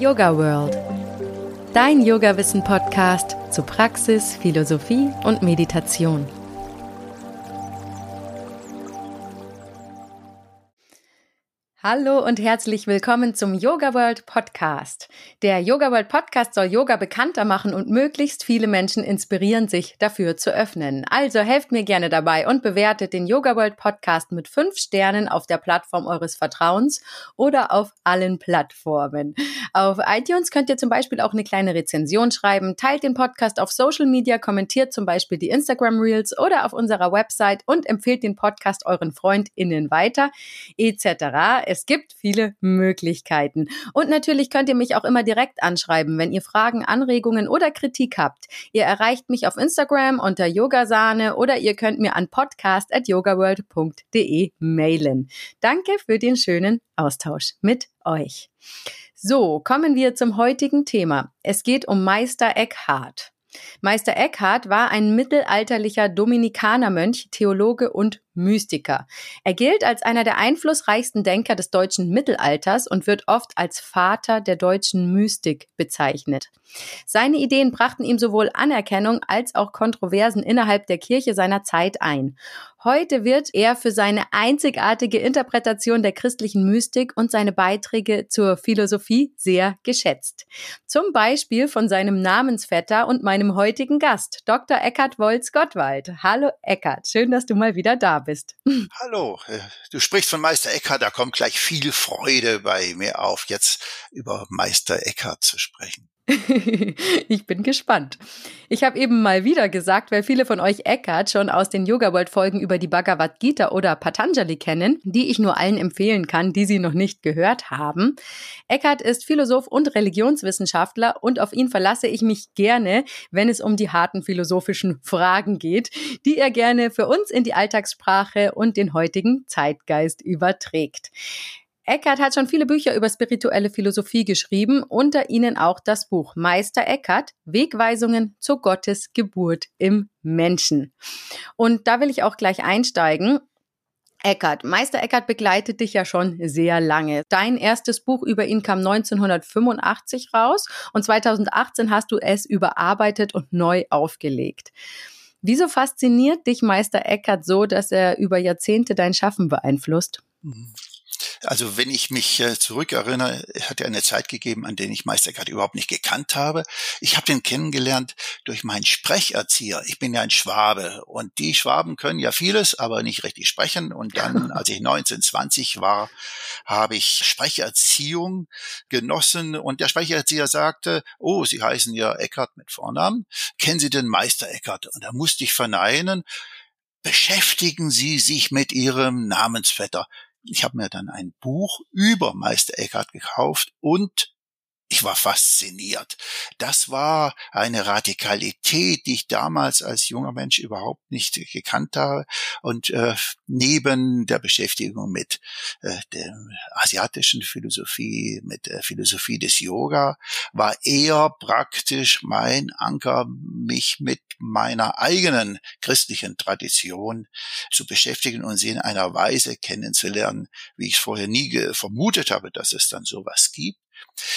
Yoga World. Dein Yoga-Wissen-Podcast zu Praxis, Philosophie und Meditation. Hallo und herzlich willkommen zum Yoga World Podcast. Der Yoga World Podcast soll Yoga bekannter machen und möglichst viele Menschen inspirieren, sich dafür zu öffnen. Also helft mir gerne dabei und bewertet den Yoga World Podcast mit fünf Sternen auf der Plattform eures Vertrauens oder auf allen Plattformen. Auf iTunes könnt ihr zum Beispiel auch eine kleine Rezension schreiben, teilt den Podcast auf Social Media, kommentiert zum Beispiel die Instagram Reels oder auf unserer Website und empfehlt den Podcast euren FreundInnen weiter, etc es gibt viele Möglichkeiten. Und natürlich könnt ihr mich auch immer direkt anschreiben, wenn ihr Fragen, Anregungen oder Kritik habt. Ihr erreicht mich auf Instagram unter Yogasahne oder ihr könnt mir an podcast.yogaworld.de mailen. Danke für den schönen Austausch mit euch. So, kommen wir zum heutigen Thema. Es geht um Meister Eckhart. Meister Eckhart war ein mittelalterlicher Dominikanermönch, Theologe und Mystiker. Er gilt als einer der einflussreichsten Denker des deutschen Mittelalters und wird oft als Vater der deutschen Mystik bezeichnet. Seine Ideen brachten ihm sowohl Anerkennung als auch Kontroversen innerhalb der Kirche seiner Zeit ein. Heute wird er für seine einzigartige Interpretation der christlichen Mystik und seine Beiträge zur Philosophie sehr geschätzt. Zum Beispiel von seinem Namensvetter und meinem heutigen Gast, Dr. Eckhard Wolz-Gottwald. Hallo Eckhard, schön, dass du mal wieder da bist. Hallo, äh, du sprichst von Meister Eckhart, da kommt gleich viel Freude bei mir auf, jetzt über Meister Eckhart zu sprechen. ich bin gespannt. Ich habe eben mal wieder gesagt, weil viele von euch Eckhart schon aus den Yoga World Folgen über die Bhagavad Gita oder Patanjali kennen, die ich nur allen empfehlen kann, die sie noch nicht gehört haben. Eckhart ist Philosoph und Religionswissenschaftler und auf ihn verlasse ich mich gerne, wenn es um die harten philosophischen Fragen geht, die er gerne für uns in die Alltagssprache und den heutigen Zeitgeist überträgt. Eckhart hat schon viele Bücher über spirituelle Philosophie geschrieben, unter ihnen auch das Buch Meister Eckhart, Wegweisungen zur Gottes Geburt im Menschen. Und da will ich auch gleich einsteigen. Eckert. Meister Eckert begleitet dich ja schon sehr lange. Dein erstes Buch über ihn kam 1985 raus und 2018 hast du es überarbeitet und neu aufgelegt. Wieso fasziniert dich Meister Eckert so, dass er über Jahrzehnte dein Schaffen beeinflusst? Also wenn ich mich äh, zurückerinnere, hat er eine Zeit gegeben, an der ich Meister gerade überhaupt nicht gekannt habe. Ich habe den kennengelernt durch meinen Sprecherzieher. Ich bin ja ein Schwabe und die Schwaben können ja vieles, aber nicht richtig sprechen. Und dann, als ich 1920 war, habe ich Sprecherziehung genossen und der Sprecherzieher sagte, oh, Sie heißen ja Eckert mit Vornamen. Kennen Sie den Meister Eckert? Und da musste ich verneinen, beschäftigen Sie sich mit Ihrem Namensvetter ich habe mir dann ein Buch über Meister Eckhart gekauft und ich war fasziniert. Das war eine Radikalität, die ich damals als junger Mensch überhaupt nicht gekannt habe. Und äh, neben der Beschäftigung mit äh, der asiatischen Philosophie, mit der Philosophie des Yoga, war eher praktisch mein Anker, mich mit meiner eigenen christlichen Tradition zu beschäftigen und sie in einer Weise kennenzulernen, wie ich vorher nie vermutet habe, dass es dann sowas gibt.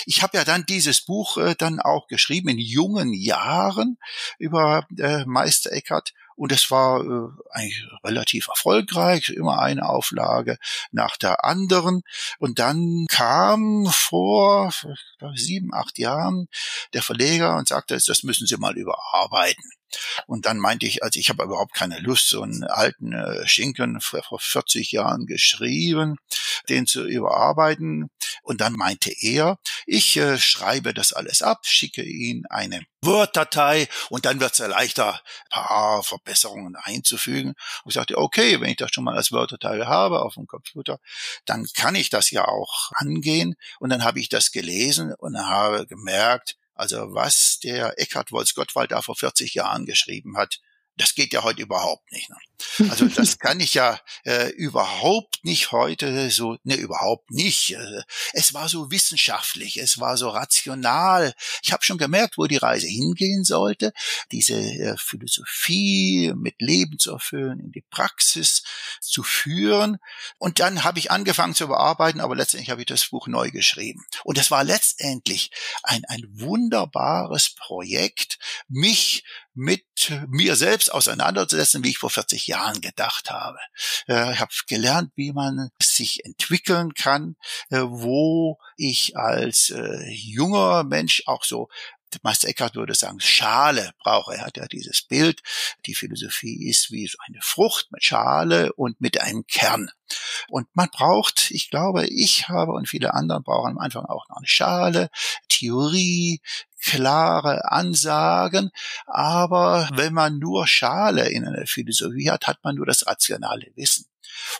Ich habe ja dann dieses Buch äh, dann auch geschrieben in jungen Jahren über äh, Meister Eckhart und es war äh, eigentlich relativ erfolgreich, immer eine Auflage nach der anderen. Und dann kam vor sieben, acht Jahren der Verleger und sagte, das müssen Sie mal überarbeiten. Und dann meinte ich, also ich habe überhaupt keine Lust, so einen alten äh, Schinken vor 40 Jahren geschrieben, den zu überarbeiten. Und dann meinte er, ich äh, schreibe das alles ab, schicke Ihnen eine Word-Datei und dann wird es ja leichter, ein paar Verbesserungen einzufügen. Und ich sagte, okay, wenn ich das schon mal als Word-Datei habe auf dem Computer, dann kann ich das ja auch angehen. Und dann habe ich das gelesen und habe gemerkt, also was der Eckhard Wolz-Gottwald da vor 40 Jahren geschrieben hat, das geht ja heute überhaupt nicht. Ne? Also das kann ich ja äh, überhaupt nicht heute so, ne, überhaupt nicht. Äh, es war so wissenschaftlich, es war so rational. Ich habe schon gemerkt, wo die Reise hingehen sollte, diese äh, Philosophie mit Leben zu erfüllen, in die Praxis zu führen. Und dann habe ich angefangen zu bearbeiten, aber letztendlich habe ich das Buch neu geschrieben. Und es war letztendlich ein, ein wunderbares Projekt, mich mit mir selbst auseinanderzusetzen, wie ich vor 40 Jahren gedacht habe. Äh, ich habe gelernt, wie man sich entwickeln kann, äh, wo ich als äh, junger Mensch auch so Meister Eckhart würde sagen, Schale brauche. Er hat ja dieses Bild. Die Philosophie ist wie eine Frucht mit Schale und mit einem Kern. Und man braucht, ich glaube, ich habe und viele anderen brauchen am Anfang auch noch eine Schale, Theorie, klare Ansagen, aber wenn man nur Schale in einer Philosophie hat, hat man nur das rationale Wissen.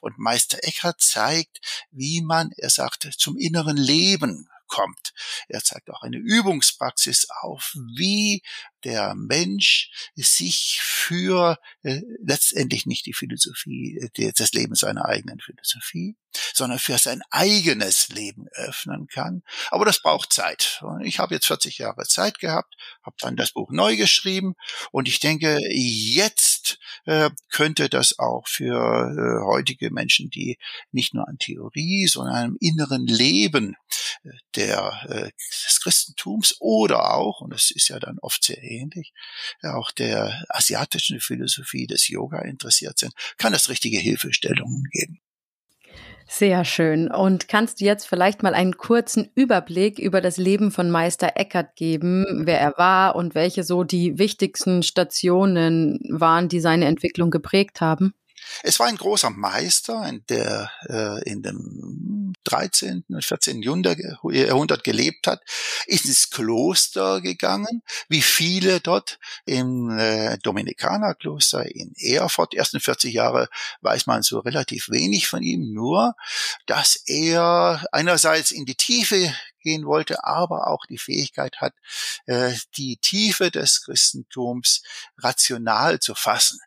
Und Meister Eckhart zeigt, wie man, er sagt, zum inneren Leben kommt. Er zeigt auch eine Übungspraxis auf, wie der Mensch sich für äh, letztendlich nicht die Philosophie, äh, das Leben seiner eigenen Philosophie, sondern für sein eigenes Leben öffnen kann. Aber das braucht Zeit. Ich habe jetzt 40 Jahre Zeit gehabt, habe dann das Buch neu geschrieben und ich denke, jetzt äh, könnte das auch für äh, heutige Menschen, die nicht nur an Theorie, sondern einem inneren Leben äh, der, äh, des Christentums oder auch, und das ist ja dann oft sehr ähnlich, auch der asiatischen Philosophie des Yoga interessiert sind, kann es richtige Hilfestellungen geben. Sehr schön. Und kannst du jetzt vielleicht mal einen kurzen Überblick über das Leben von Meister Eckert geben, wer er war und welche so die wichtigsten Stationen waren, die seine Entwicklung geprägt haben? Es war ein großer Meister, der äh, in dem 13. und 14. Jahrhundert gelebt hat, ist ins Kloster gegangen, wie viele dort im äh, Dominikanerkloster in Erfurt. Die ersten 40 Jahre weiß man so relativ wenig von ihm, nur, dass er einerseits in die Tiefe gehen wollte, aber auch die Fähigkeit hat, äh, die Tiefe des Christentums rational zu fassen.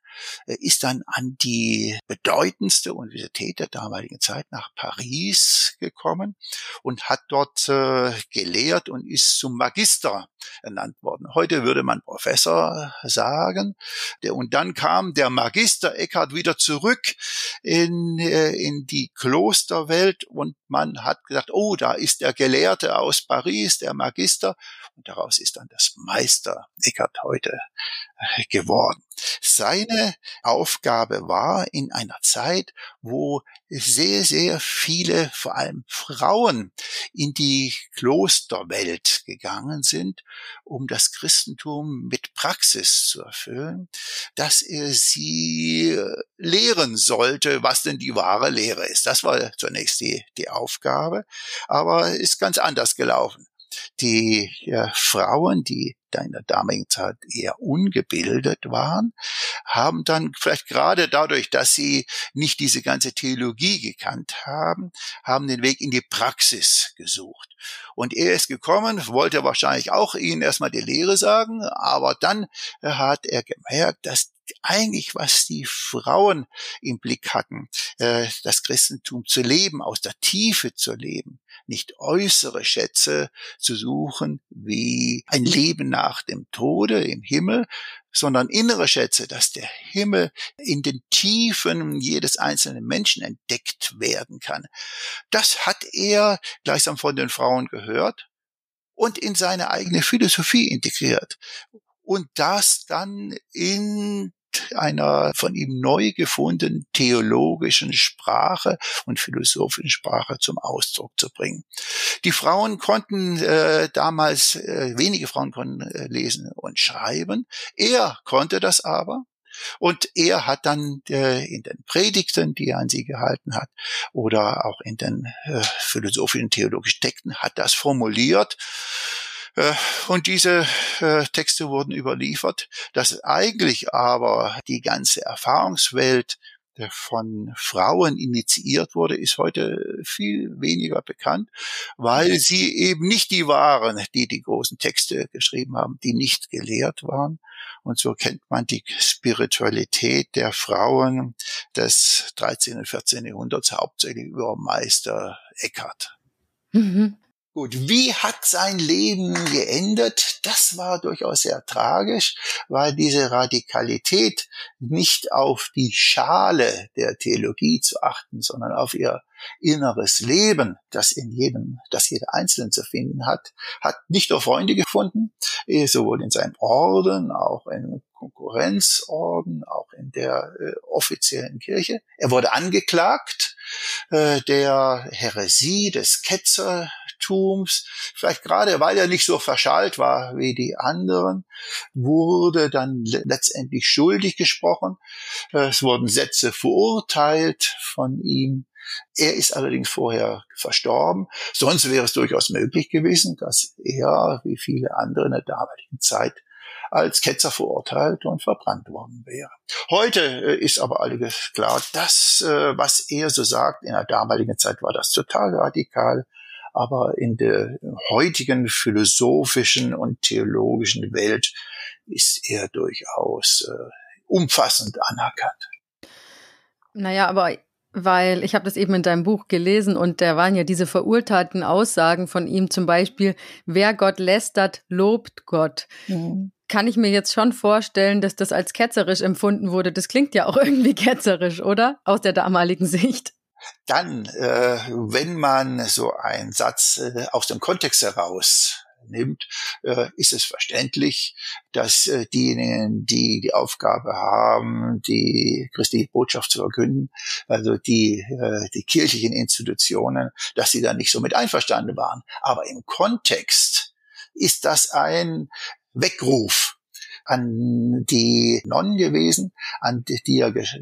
Äh, ist dann an die bedeutendste Universität der damaligen Zeit nach Paris gekommen und hat dort äh, gelehrt und ist zum Magister ernannt worden. Heute würde man Professor sagen. Und dann kam der Magister Eckhart wieder zurück in, äh, in die Klosterwelt und man hat gesagt, oh, da ist der Gelehrte aus Paris, der Magister. Und daraus ist dann das Meister Eckhart heute geworden. Seine Aufgabe war in einer Zeit, wo sehr, sehr viele, vor allem Frauen, in die Klosterwelt gegangen sind, um das Christentum mit Praxis zu erfüllen, dass er sie lehren sollte, was denn die wahre Lehre ist. Das war zunächst die, die Aufgabe, aber ist ganz anders gelaufen die ja, Frauen, die da in der damaligen Zeit eher ungebildet waren, haben dann vielleicht gerade dadurch, dass sie nicht diese ganze Theologie gekannt haben, haben den Weg in die Praxis gesucht. Und er ist gekommen, wollte wahrscheinlich auch ihnen erstmal die Lehre sagen, aber dann hat er gemerkt, dass eigentlich, was die Frauen im Blick hatten, äh, das Christentum zu leben, aus der Tiefe zu leben, nicht äußere Schätze zu suchen, wie ein Leben nach dem Tode im Himmel, sondern innere Schätze, dass der Himmel in den Tiefen jedes einzelnen Menschen entdeckt werden kann. Das hat er gleichsam von den Frauen gehört und in seine eigene Philosophie integriert und das dann in einer von ihm neu gefundenen theologischen Sprache und philosophischen Sprache zum Ausdruck zu bringen. Die Frauen konnten äh, damals, äh, wenige Frauen konnten äh, lesen und schreiben. Er konnte das aber. Und er hat dann äh, in den Predigten, die er an sie gehalten hat, oder auch in den äh, philosophischen, theologischen Texten, hat das formuliert und diese äh, Texte wurden überliefert, dass eigentlich aber die ganze Erfahrungswelt der von Frauen initiiert wurde, ist heute viel weniger bekannt, weil sie eben nicht die waren, die die großen Texte geschrieben haben, die nicht gelehrt waren. Und so kennt man die Spiritualität der Frauen des 13. und 14. Jahrhunderts hauptsächlich über Meister Eckhart. Mhm. Gut, wie hat sein Leben geendet? Das war durchaus sehr tragisch, weil diese Radikalität nicht auf die Schale der Theologie zu achten, sondern auf ihr inneres Leben, das in jedem, das jeder Einzelne zu finden hat, hat nicht nur Freunde gefunden, eh, sowohl in seinem Orden, auch in Konkurrenzorden, auch in der äh, offiziellen Kirche. Er wurde angeklagt äh, der Häresie, des Ketzer, Christentums, vielleicht gerade weil er nicht so verschallt war wie die anderen, wurde dann letztendlich schuldig gesprochen. Es wurden Sätze verurteilt von ihm. Er ist allerdings vorher verstorben. Sonst wäre es durchaus möglich gewesen, dass er, wie viele andere in der damaligen Zeit, als Ketzer verurteilt und verbrannt worden wäre. Heute äh, ist aber alles klar, das, äh, was er so sagt, in der damaligen Zeit war das total radikal aber in der heutigen philosophischen und theologischen Welt ist er durchaus äh, umfassend anerkannt. Naja, aber weil ich habe das eben in deinem Buch gelesen und da waren ja diese verurteilten Aussagen von ihm zum Beispiel, wer Gott lästert, lobt Gott. Mhm. Kann ich mir jetzt schon vorstellen, dass das als ketzerisch empfunden wurde. Das klingt ja auch irgendwie ketzerisch, oder? Aus der damaligen Sicht. Dann, äh, wenn man so einen Satz äh, aus dem Kontext heraus nimmt, äh, ist es verständlich, dass äh, diejenigen, die die Aufgabe haben, die christliche Botschaft zu verkünden, also die, äh, die kirchlichen Institutionen, dass sie da nicht so mit einverstanden waren. Aber im Kontext ist das ein Weckruf an die Nonnen gewesen, an die er ges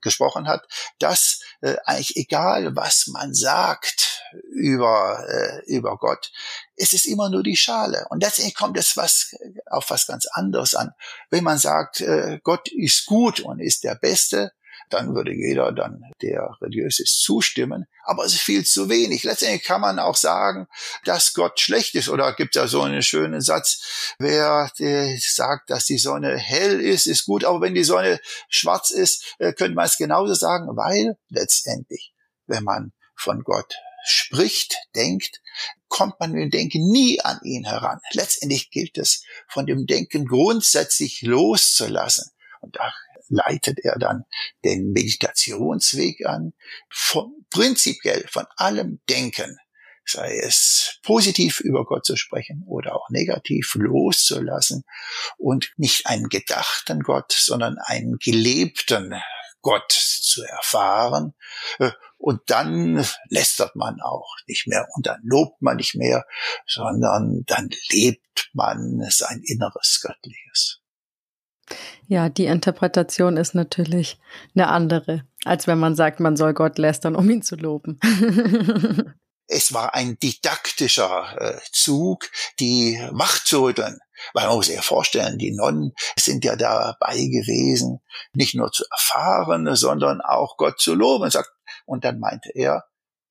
gesprochen hat, dass eigentlich egal, was man sagt über, äh, über Gott, es ist immer nur die Schale. Und letztendlich kommt es was, auf was ganz anderes an. Wenn man sagt, äh, Gott ist gut und ist der Beste, dann würde jeder dann, der religiös ist, zustimmen. Aber es ist viel zu wenig. Letztendlich kann man auch sagen, dass Gott schlecht ist. Oder gibt ja so einen schönen Satz, wer sagt, dass die Sonne hell ist, ist gut. Aber wenn die Sonne schwarz ist, äh, könnte man es genauso sagen, weil letztendlich, wenn man von Gott spricht, denkt, kommt man mit dem Denken nie an ihn heran. Letztendlich gilt es, von dem Denken grundsätzlich loszulassen. Und da leitet er dann den Meditationsweg an, von, prinzipiell von allem Denken, sei es positiv über Gott zu sprechen oder auch negativ loszulassen und nicht einen gedachten Gott, sondern einen gelebten Gott zu erfahren. Und dann lästert man auch nicht mehr und dann lobt man nicht mehr, sondern dann lebt man sein inneres Göttliches. Ja, die Interpretation ist natürlich eine andere, als wenn man sagt, man soll Gott lästern, um ihn zu loben. es war ein didaktischer äh, Zug, die Macht zu rütteln. Weil man muss sich ja vorstellen, die Nonnen sind ja dabei gewesen, nicht nur zu erfahren, sondern auch Gott zu loben. Und dann meinte er,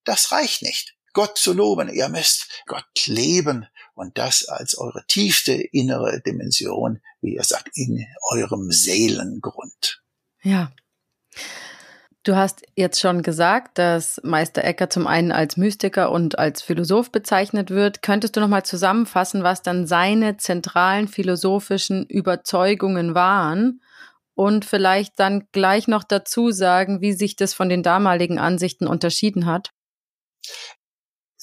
das reicht nicht. Gott zu loben, ihr müsst Gott leben und das als eure tiefste innere Dimension, wie er sagt, in eurem Seelengrund. Ja. Du hast jetzt schon gesagt, dass Meister Ecker zum einen als Mystiker und als Philosoph bezeichnet wird. Könntest du noch mal zusammenfassen, was dann seine zentralen philosophischen Überzeugungen waren und vielleicht dann gleich noch dazu sagen, wie sich das von den damaligen Ansichten unterschieden hat?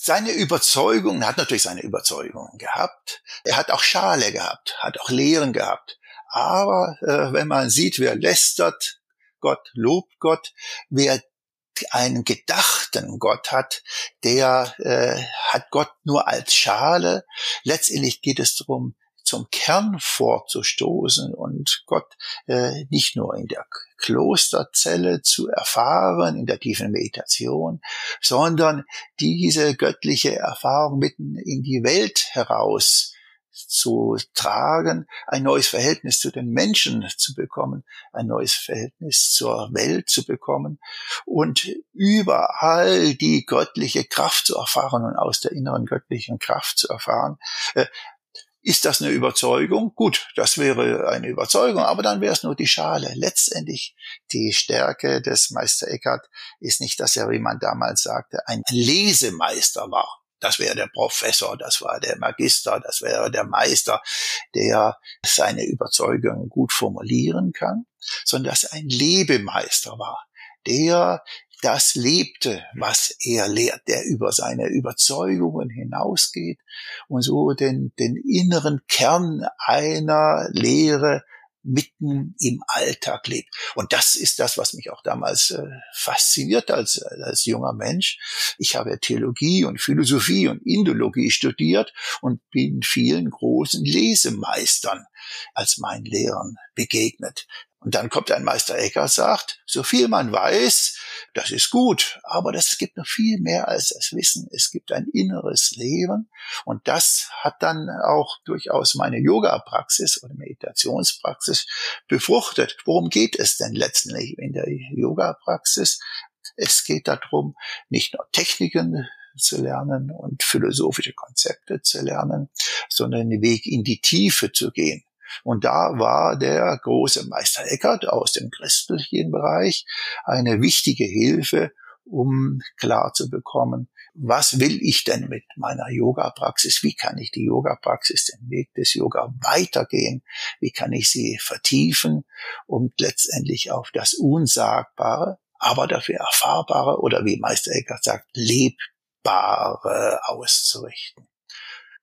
seine Überzeugungen, hat natürlich seine Überzeugungen gehabt. Er hat auch Schale gehabt, hat auch Lehren gehabt. Aber äh, wenn man sieht, wer lästert Gott, lobt Gott, wer einen gedachten Gott hat, der äh, hat Gott nur als Schale. Letztendlich geht es darum, zum Kern vorzustoßen und Gott äh, nicht nur in der Klosterzelle zu erfahren, in der tiefen Meditation, sondern diese göttliche Erfahrung mitten in die Welt heraus zu tragen, ein neues Verhältnis zu den Menschen zu bekommen, ein neues Verhältnis zur Welt zu bekommen und überall die göttliche Kraft zu erfahren und aus der inneren göttlichen Kraft zu erfahren. Ist das eine Überzeugung? Gut, das wäre eine Überzeugung, aber dann wäre es nur die Schale. Letztendlich die Stärke des Meister Eckhart ist nicht, dass er, wie man damals sagte, ein Lesemeister war. Das wäre der Professor, das war der Magister, das wäre der Meister, der seine Überzeugungen gut formulieren kann, sondern dass er ein Lebemeister war, der das lebte, was er lehrt, der über seine Überzeugungen hinausgeht und so den, den inneren Kern einer Lehre mitten im Alltag lebt. Und das ist das, was mich auch damals äh, fasziniert als, als junger Mensch. Ich habe Theologie und Philosophie und Indologie studiert und bin vielen großen Lesemeistern als meinen Lehrern begegnet. Und dann kommt ein Meister Ecker, sagt, so viel man weiß, das ist gut, aber das gibt noch viel mehr als das Wissen. Es gibt ein inneres Leben und das hat dann auch durchaus meine Yoga-Praxis oder Meditationspraxis befruchtet. Worum geht es denn letztendlich in der Yoga-Praxis? Es geht darum, nicht nur Techniken zu lernen und philosophische Konzepte zu lernen, sondern den Weg in die Tiefe zu gehen. Und da war der große Meister Eckert aus dem christlichen Bereich eine wichtige Hilfe, um klar zu bekommen, was will ich denn mit meiner Yoga-Praxis? Wie kann ich die Yoga-Praxis, den Weg des Yoga weitergehen? Wie kann ich sie vertiefen und letztendlich auf das Unsagbare, aber dafür Erfahrbare oder wie Meister Eckert sagt, lebbare auszurichten?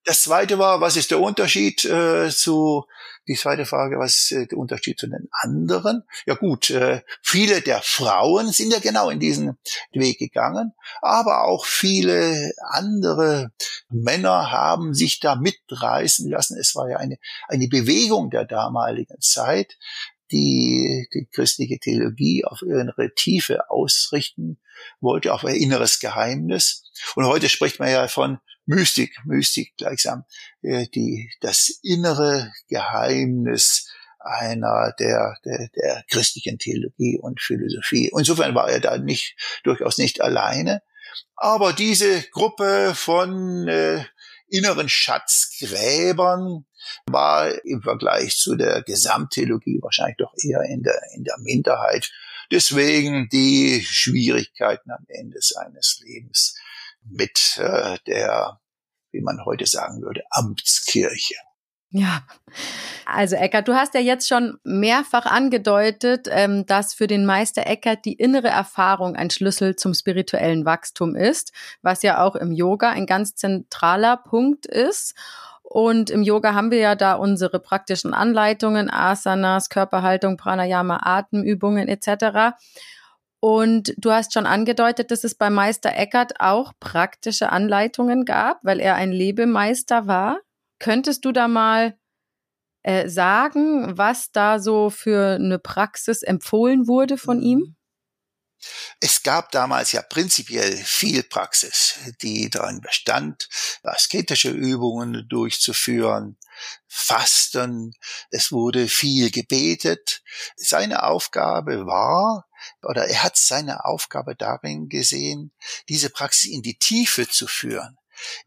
Das zweite war, was ist der Unterschied äh, zu, die zweite Frage, was ist äh, der Unterschied zu den anderen? Ja gut, äh, viele der Frauen sind ja genau in diesen Weg gegangen, aber auch viele andere Männer haben sich da mitreißen lassen. Es war ja eine, eine Bewegung der damaligen Zeit, die die christliche Theologie auf ihre Tiefe ausrichten wollte, auf ihr inneres Geheimnis. Und heute spricht man ja von Mystik, Mystik gleichsam, äh, die, das innere Geheimnis einer der, der, der christlichen Theologie und Philosophie. Insofern war er da nicht, durchaus nicht alleine. Aber diese Gruppe von äh, inneren Schatzgräbern war im Vergleich zu der Gesamttheologie wahrscheinlich doch eher in der, in der Minderheit. Deswegen die Schwierigkeiten am Ende seines Lebens mit äh, der, wie man heute sagen würde, Amtskirche. Ja, also Eckert, du hast ja jetzt schon mehrfach angedeutet, ähm, dass für den Meister Eckert die innere Erfahrung ein Schlüssel zum spirituellen Wachstum ist, was ja auch im Yoga ein ganz zentraler Punkt ist. Und im Yoga haben wir ja da unsere praktischen Anleitungen, Asanas, Körperhaltung, Pranayama, Atemübungen etc. Und du hast schon angedeutet, dass es bei Meister Eckert auch praktische Anleitungen gab, weil er ein Lebemeister war. Könntest du da mal äh, sagen, was da so für eine Praxis empfohlen wurde von ihm? Mhm. Es gab damals ja prinzipiell viel Praxis, die darin bestand, asketische Übungen durchzuführen, Fasten, es wurde viel gebetet. Seine Aufgabe war, oder er hat seine Aufgabe darin gesehen, diese Praxis in die Tiefe zu führen.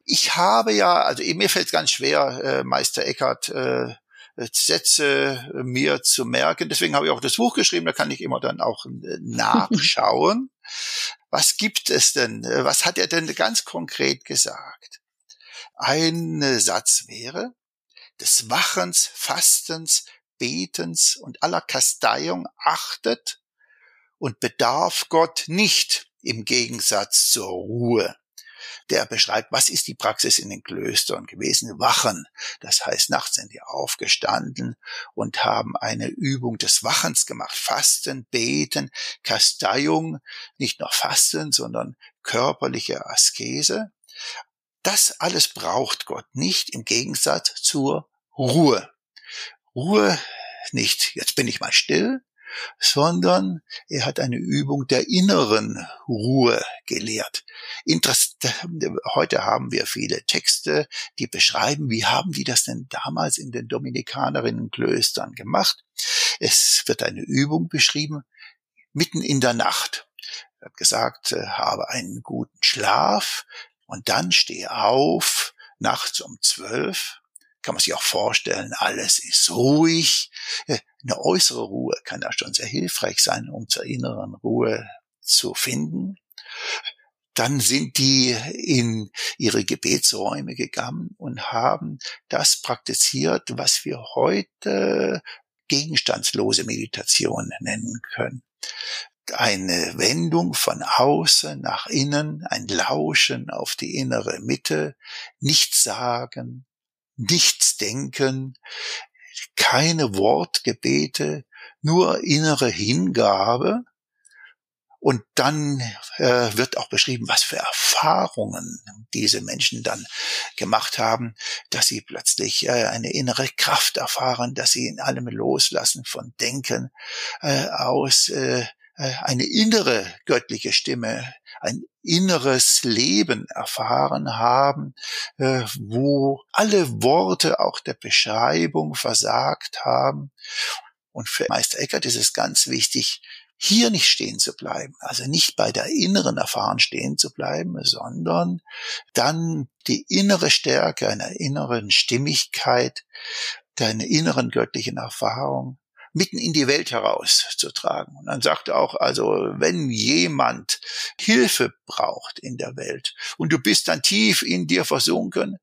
Ich habe ja, also mir fällt ganz schwer, äh, Meister Eckhart äh, Sätze mir zu merken. Deswegen habe ich auch das Buch geschrieben, da kann ich immer dann auch äh, nachschauen. Was gibt es denn? Äh, was hat er denn ganz konkret gesagt? Ein Satz wäre, des Wachens, Fastens, Betens und aller Kasteiung achtet und bedarf Gott nicht im Gegensatz zur Ruhe der beschreibt, was ist die Praxis in den Klöstern gewesen? Wachen. Das heißt, nachts sind die aufgestanden und haben eine Übung des Wachens gemacht. Fasten, Beten, Kasteiung, nicht nur Fasten, sondern körperliche Askese. Das alles braucht Gott nicht im Gegensatz zur Ruhe. Ruhe nicht, jetzt bin ich mal still, sondern er hat eine Übung der inneren Ruhe gelehrt. Interess Heute haben wir viele Texte, die beschreiben, wie haben die das denn damals in den Dominikanerinnenklöstern gemacht. Es wird eine Übung beschrieben, mitten in der Nacht. Er hat gesagt, äh, habe einen guten Schlaf und dann stehe auf, nachts um zwölf, kann man sich auch vorstellen, alles ist ruhig. Äh, eine äußere Ruhe kann da schon sehr hilfreich sein, um zur inneren Ruhe zu finden. Dann sind die in ihre Gebetsräume gegangen und haben das praktiziert, was wir heute gegenstandslose Meditation nennen können. Eine Wendung von außen nach innen, ein Lauschen auf die innere Mitte, nichts sagen, nichts denken, keine Wortgebete, nur innere Hingabe. Und dann äh, wird auch beschrieben, was für Erfahrungen diese Menschen dann gemacht haben, dass sie plötzlich äh, eine innere Kraft erfahren, dass sie in allem Loslassen von Denken äh, aus äh, eine innere göttliche Stimme ein inneres Leben erfahren haben, äh, wo alle Worte auch der Beschreibung versagt haben. Und für Meister Eckert ist es ganz wichtig, hier nicht stehen zu bleiben, also nicht bei der inneren Erfahrung stehen zu bleiben, sondern dann die innere Stärke einer inneren Stimmigkeit, deiner inneren göttlichen Erfahrung mitten in die Welt herauszutragen. Und dann sagt er auch, also wenn jemand Hilfe braucht in der Welt und du bist dann tief in dir versunken,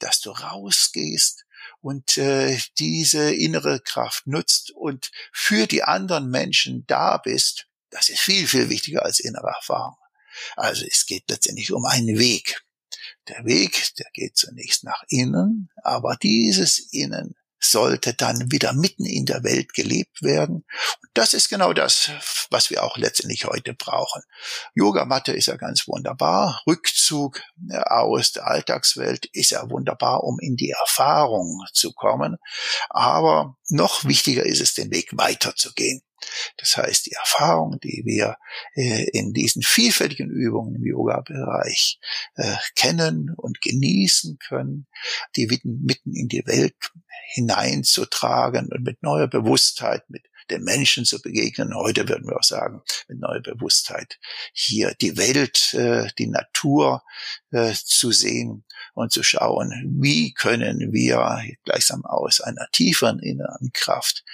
dass du rausgehst und äh, diese innere Kraft nutzt und für die anderen Menschen da bist, das ist viel, viel wichtiger als innere Erfahrung. Also es geht letztendlich um einen Weg. Der Weg, der geht zunächst nach innen, aber dieses Innen sollte dann wieder mitten in der Welt gelebt werden. Und das ist genau das, was wir auch letztendlich heute brauchen. Yogamatte ist ja ganz wunderbar. Rückzug äh, aus der Alltagswelt ist ja wunderbar, um in die Erfahrung zu kommen. Aber noch wichtiger ist es, den Weg weiterzugehen. Das heißt, die Erfahrung, die wir äh, in diesen vielfältigen Übungen im Yoga-Bereich äh, kennen und genießen können, die mitten in die Welt hineinzutragen und mit neuer Bewusstheit, mit den Menschen zu begegnen. Heute würden wir auch sagen, mit neuer Bewusstheit hier die Welt, äh, die Natur zu sehen und zu schauen, wie können wir gleichsam aus einer tieferen inneren Kraft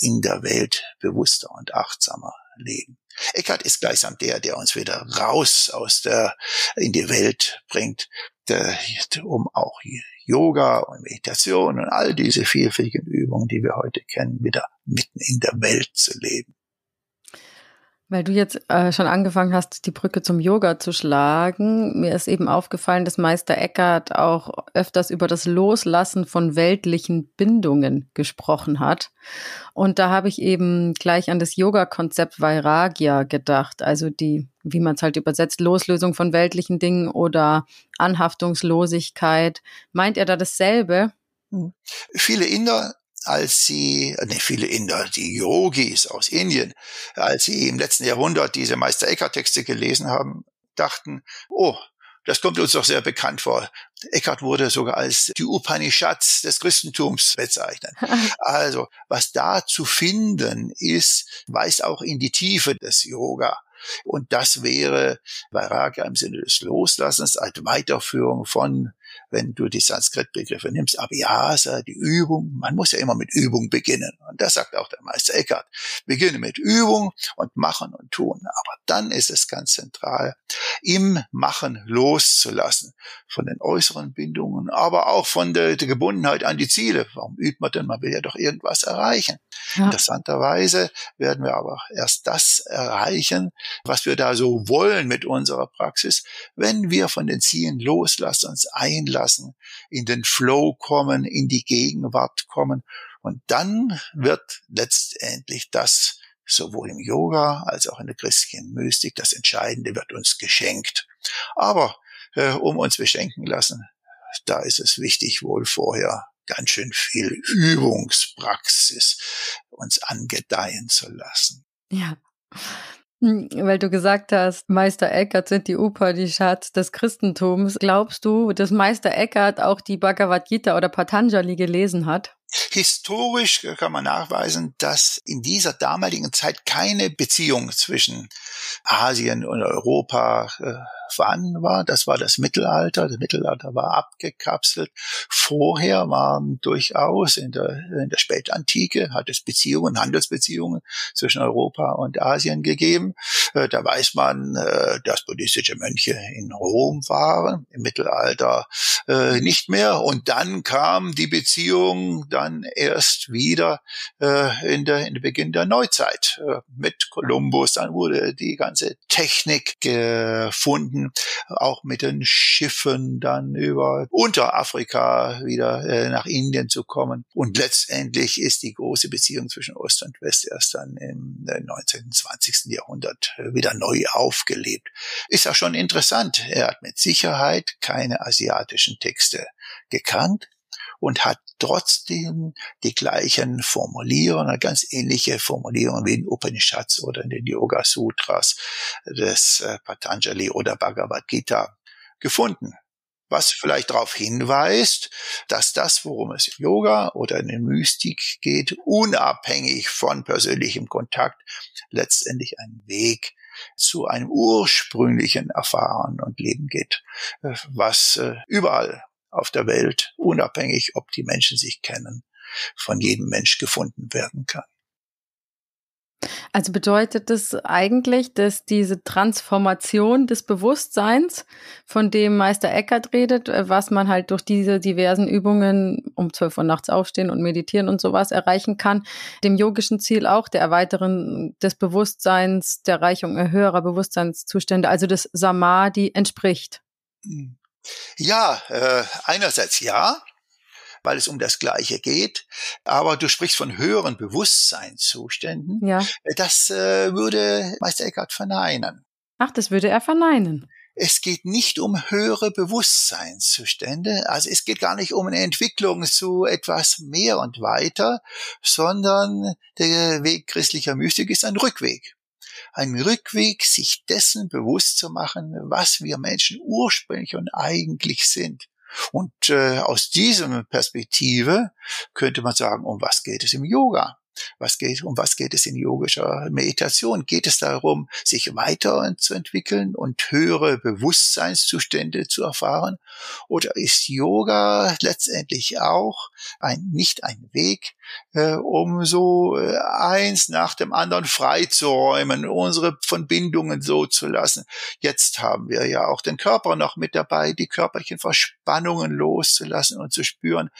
in der Welt bewusster und achtsamer leben. Eckhart ist gleichsam der, der uns wieder raus aus der, in die Welt bringt, der, um auch Yoga und Meditation und all diese vielfältigen Übungen, die wir heute kennen, wieder mitten in der Welt zu leben. Weil du jetzt äh, schon angefangen hast, die Brücke zum Yoga zu schlagen, mir ist eben aufgefallen, dass Meister Eckhart auch öfters über das Loslassen von weltlichen Bindungen gesprochen hat. Und da habe ich eben gleich an das Yoga-Konzept Vairagya gedacht, also die, wie man es halt übersetzt, Loslösung von weltlichen Dingen oder Anhaftungslosigkeit. Meint er da dasselbe? Viele Inder als sie, ne, viele Inder, die Yogis aus Indien, als sie im letzten Jahrhundert diese Meister Eckhart-Texte gelesen haben, dachten, oh, das kommt uns doch sehr bekannt vor. Eckhart wurde sogar als die Upanishads des Christentums bezeichnet. Also, was da zu finden ist, weist auch in die Tiefe des Yoga. Und das wäre Vairagya im Sinne des Loslassens als Weiterführung von wenn du die Sanskrit-Begriffe nimmst, Abhyasa, die Übung, man muss ja immer mit Übung beginnen. Und das sagt auch der Meister Eckhart. Beginne mit Übung und machen und tun. Aber dann ist es ganz zentral, im Machen loszulassen. Von den äußeren Bindungen, aber auch von der, der Gebundenheit an die Ziele. Warum übt man denn? Man will ja doch irgendwas erreichen. Ja. Interessanterweise werden wir aber erst das erreichen, was wir da so wollen mit unserer Praxis, wenn wir von den Zielen loslassen, uns ein lassen, in den Flow kommen, in die Gegenwart kommen. Und dann wird letztendlich das sowohl im Yoga als auch in der christlichen Mystik, das Entscheidende wird uns geschenkt. Aber äh, um uns beschenken lassen, da ist es wichtig, wohl vorher ganz schön viel Übungspraxis uns angedeihen zu lassen. Ja. Hm, weil du gesagt hast, Meister Eckhart sind die Upanishads des Christentums. Glaubst du, dass Meister Eckhart auch die Bhagavad Gita oder Patanjali gelesen hat? Historisch kann man nachweisen, dass in dieser damaligen Zeit keine Beziehung zwischen Asien und Europa äh, vorhanden war. Das war das Mittelalter. Das Mittelalter war abgekapselt. Vorher waren durchaus in der, in der Spätantike hat es Beziehungen, Handelsbeziehungen zwischen Europa und Asien gegeben. Äh, da weiß man, äh, dass buddhistische Mönche in Rom waren, im Mittelalter äh, nicht mehr. Und dann kam die Beziehung dann erst wieder in der, in der Beginn der Neuzeit mit Kolumbus. Dann wurde die ganze Technik gefunden auch mit den Schiffen dann über Unterafrika wieder äh, nach Indien zu kommen. Und letztendlich ist die große Beziehung zwischen Ost und West erst dann im 19. Äh, 20. Jahrhundert äh, wieder neu aufgelebt. Ist auch schon interessant. Er hat mit Sicherheit keine asiatischen Texte gekannt und hat trotzdem die gleichen Formulierungen, ganz ähnliche Formulierungen wie in Upanishads oder in den Yoga Sutras des äh, Patanjali oder Bhagavad Gita gefunden. Was vielleicht darauf hinweist, dass das, worum es im Yoga oder in der Mystik geht, unabhängig von persönlichem Kontakt, letztendlich ein Weg zu einem ursprünglichen Erfahren und Leben geht, äh, was äh, überall auf der Welt, unabhängig, ob die Menschen sich kennen, von jedem Mensch gefunden werden kann. Also bedeutet das eigentlich, dass diese Transformation des Bewusstseins, von dem Meister Eckhart redet, äh, was man halt durch diese diversen Übungen um 12 Uhr nachts aufstehen und meditieren und sowas erreichen kann, dem yogischen Ziel auch der Erweiterung des Bewusstseins, der Erreichung höherer Bewusstseinszustände, also des Samadhi entspricht? Ja, äh, einerseits ja, weil es um das Gleiche geht. Aber du sprichst von höheren Bewusstseinszuständen. Ja. Das äh, würde Meister Eckhart verneinen. Ach, das würde er verneinen. Es geht nicht um höhere Bewusstseinszustände, also es geht gar nicht um eine Entwicklung zu etwas mehr und weiter, sondern der Weg christlicher Mystik ist ein Rückweg ein Rückweg, sich dessen bewusst zu machen, was wir Menschen ursprünglich und eigentlich sind. Und äh, aus dieser Perspektive könnte man sagen, um was geht es im Yoga? Was geht, um was geht es in yogischer Meditation? Geht es darum, sich weiterzuentwickeln und höhere Bewusstseinszustände zu erfahren? Oder ist Yoga letztendlich auch ein, nicht ein Weg, äh, um so äh, eins nach dem anderen freizuräumen, unsere Verbindungen so zu lassen? Jetzt haben wir ja auch den Körper noch mit dabei, die körperlichen Verspannungen loszulassen und zu spüren,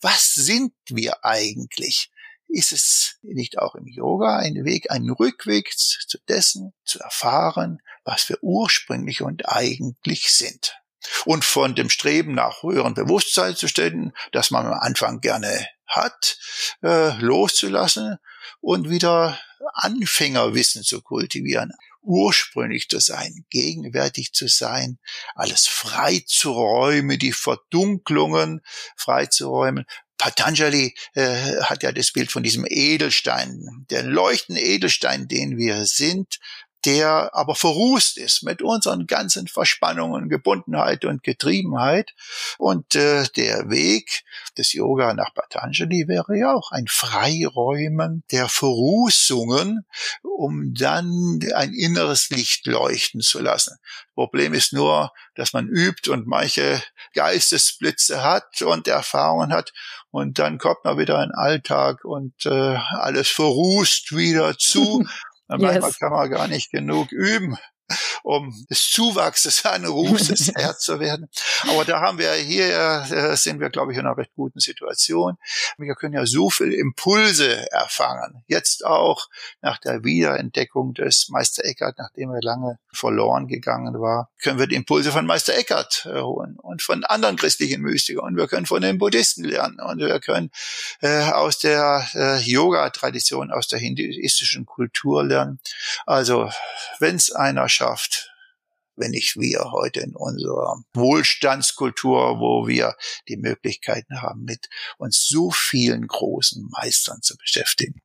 was sind wir eigentlich? Ist es nicht auch im Yoga ein Weg, ein Rückweg zu dessen, zu erfahren, was wir ursprünglich und eigentlich sind. Und von dem Streben nach höheren Bewusstseinszuständen, das man am Anfang gerne hat, äh, loszulassen und wieder Anfängerwissen zu kultivieren, ursprünglich zu sein, gegenwärtig zu sein, alles freizuräumen, die Verdunklungen freizuräumen, Patanjali äh, hat ja das Bild von diesem Edelstein, der leuchtende Edelstein, den wir sind, der aber verrußt ist mit unseren ganzen Verspannungen, Gebundenheit und Getriebenheit. Und äh, der Weg des Yoga nach Patanjali wäre ja auch ein Freiräumen der Verrußungen, um dann ein inneres Licht leuchten zu lassen. Problem ist nur, dass man übt und manche Geistesblitze hat und Erfahrungen hat und dann kommt man wieder in den Alltag und äh, alles verrußt wieder zu Manchmal yes. kann man gar nicht genug üben um des Zuwachses Anrufs Herr zu werden. Aber da haben wir hier, äh, sind wir, glaube ich, in einer recht guten Situation. Wir können ja so viel Impulse erfangen. Jetzt auch nach der Wiederentdeckung des Meister Eckhart, nachdem er lange verloren gegangen war, können wir die Impulse von Meister Eckhart äh, holen und von anderen christlichen Mystikern und wir können von den Buddhisten lernen und wir können äh, aus der äh, Yoga-Tradition, aus der hinduistischen Kultur lernen. Also, wenn es einer schafft, wenn nicht wir heute in unserer Wohlstandskultur, wo wir die Möglichkeiten haben, mit uns so vielen großen Meistern zu beschäftigen.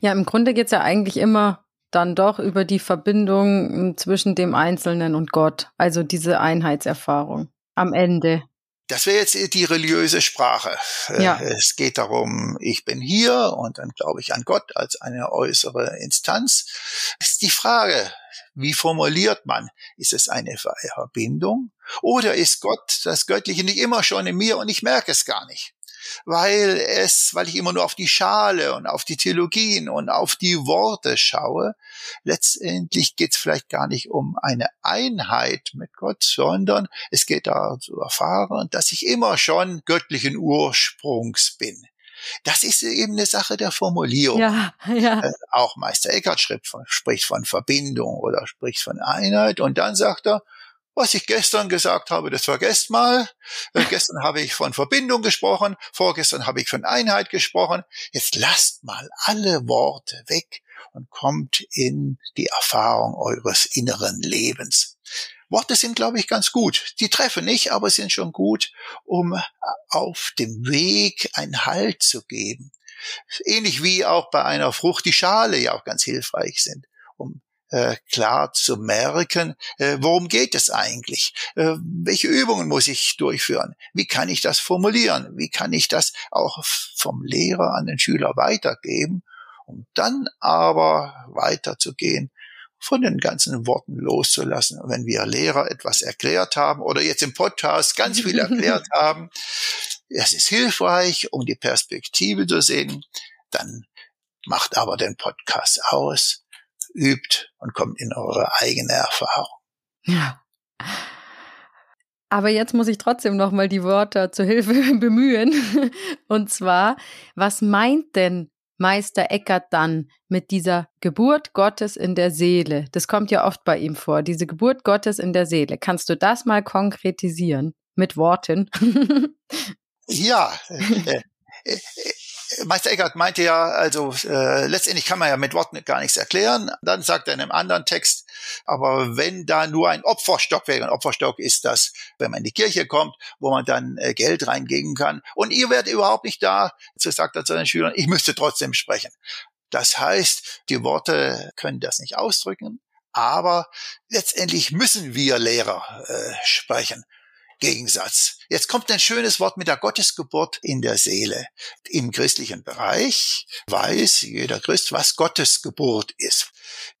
Ja, im Grunde geht's ja eigentlich immer dann doch über die Verbindung hm, zwischen dem Einzelnen und Gott, also diese Einheitserfahrung am Ende. Das wäre jetzt die religiöse Sprache. Äh, ja. Es geht darum, ich bin hier und dann glaube ich an Gott als eine äußere Instanz. Das ist die Frage, wie formuliert man? Ist es eine Verbindung? Oder ist Gott, das Göttliche, nicht immer schon in mir und ich merke es gar nicht? Weil es, weil ich immer nur auf die Schale und auf die Theologien und auf die Worte schaue. Letztendlich geht es vielleicht gar nicht um eine Einheit mit Gott, sondern es geht darum zu erfahren, dass ich immer schon göttlichen Ursprungs bin. Das ist eben eine Sache der Formulierung. Ja, ja. Äh, auch Meister Eckhart spricht von Verbindung oder spricht von Einheit und dann sagt er, was ich gestern gesagt habe, das vergesst mal. Äh, gestern habe ich von Verbindung gesprochen, vorgestern habe ich von Einheit gesprochen. Jetzt lasst mal alle Worte weg und kommt in die Erfahrung eures inneren Lebens. Worte sind, glaube ich, ganz gut. Die treffen nicht, aber sind schon gut, um auf dem Weg einen Halt zu geben. Ähnlich wie auch bei einer Frucht die Schale ja auch ganz hilfreich sind, um äh, klar zu merken, äh, worum geht es eigentlich? Äh, welche Übungen muss ich durchführen? Wie kann ich das formulieren? Wie kann ich das auch vom Lehrer an den Schüler weitergeben? Um dann aber weiterzugehen, von den ganzen Worten loszulassen. Und wenn wir Lehrer etwas erklärt haben oder jetzt im Podcast ganz viel erklärt haben, es ist hilfreich, um die Perspektive zu sehen, dann macht aber den Podcast aus übt und kommt in eure eigene Erfahrung. Ja. Aber jetzt muss ich trotzdem noch mal die Worte zur Hilfe bemühen. Und zwar, was meint denn Meister Eckert dann mit dieser Geburt Gottes in der Seele? Das kommt ja oft bei ihm vor, diese Geburt Gottes in der Seele. Kannst du das mal konkretisieren mit Worten? ja, äh, äh, Meister Eckert meinte ja, also äh, letztendlich kann man ja mit Worten gar nichts erklären. Dann sagt er in einem anderen Text, aber wenn da nur ein Opferstock wäre, ein Opferstock ist das, wenn man in die Kirche kommt, wo man dann äh, Geld reingeben kann und ihr werdet überhaupt nicht da, so sagt er zu den Schülern, ich müsste trotzdem sprechen. Das heißt, die Worte können das nicht ausdrücken, aber letztendlich müssen wir Lehrer äh, sprechen. Gegensatz. Jetzt kommt ein schönes Wort mit der Gottesgeburt in der Seele. Im christlichen Bereich weiß jeder Christ, was Gottesgeburt ist.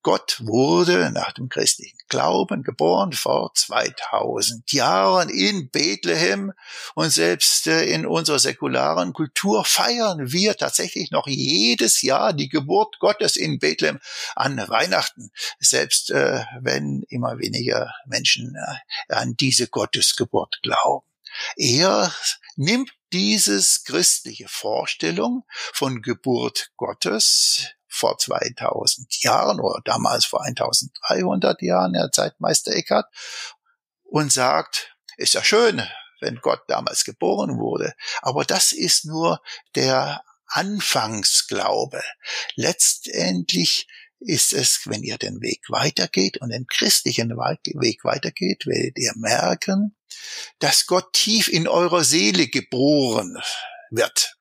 Gott wurde nach dem christlichen Glauben geboren vor 2000 Jahren in Bethlehem und selbst äh, in unserer säkularen Kultur feiern wir tatsächlich noch jedes Jahr die Geburt Gottes in Bethlehem an Weihnachten, selbst äh, wenn immer weniger Menschen äh, an diese Gottesgeburt glauben. Er nimmt dieses christliche Vorstellung von Geburt Gottes vor 2000 Jahren oder damals vor 1300 Jahren, der Zeitmeister Eckhart, und sagt, ist ja schön, wenn Gott damals geboren wurde, aber das ist nur der Anfangsglaube. Letztendlich ist es, wenn ihr den Weg weitergeht und den christlichen Weg weitergeht, werdet ihr merken, dass Gott tief in eurer Seele geboren wird.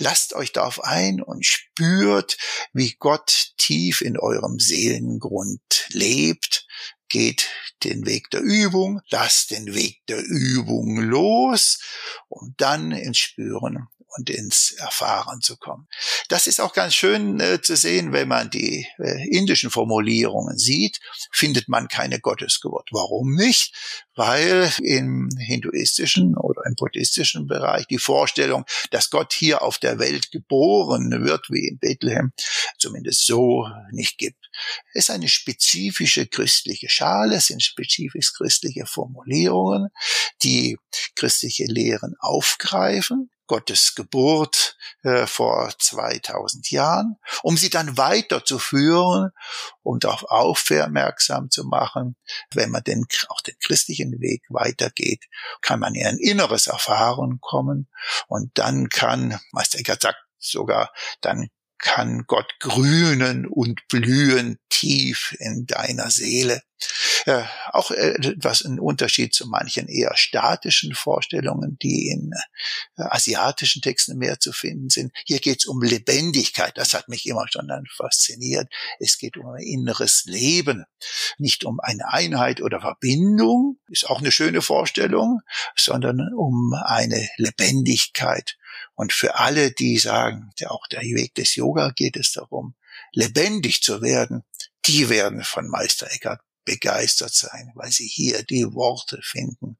Lasst euch darauf ein und spürt, wie Gott tief in eurem Seelengrund lebt. Geht den Weg der Übung, lasst den Weg der Übung los, um dann ins Spüren und ins Erfahren zu kommen. Das ist auch ganz schön äh, zu sehen, wenn man die äh, indischen Formulierungen sieht, findet man keine Gottesgeburt. Warum nicht? Weil im hinduistischen oder im buddhistischen Bereich die Vorstellung, dass Gott hier auf der Welt geboren wird, wie in Bethlehem, zumindest so nicht gibt. Es ist eine spezifische christliche Schale, es sind spezifisch christliche Formulierungen, die christliche Lehren aufgreifen Gottes Geburt äh, vor 2000 Jahren, um sie dann weiterzuführen und darauf aufmerksam zu machen, wenn man den, auch den christlichen Weg weitergeht, kann man in ein inneres Erfahren kommen und dann kann, Meister Eckert sagt sogar, dann kann Gott grünen und blühen tief in deiner Seele. Äh, auch etwas ein Unterschied zu manchen eher statischen Vorstellungen, die in äh, asiatischen Texten mehr zu finden sind. Hier geht es um Lebendigkeit. Das hat mich immer schon dann fasziniert. Es geht um ein inneres Leben, nicht um eine Einheit oder Verbindung, ist auch eine schöne Vorstellung, sondern um eine Lebendigkeit. Und für alle, die sagen, der, auch der Weg des Yoga geht es darum, lebendig zu werden, die werden von Meister Eckhart begeistert sein, weil sie hier die Worte finden,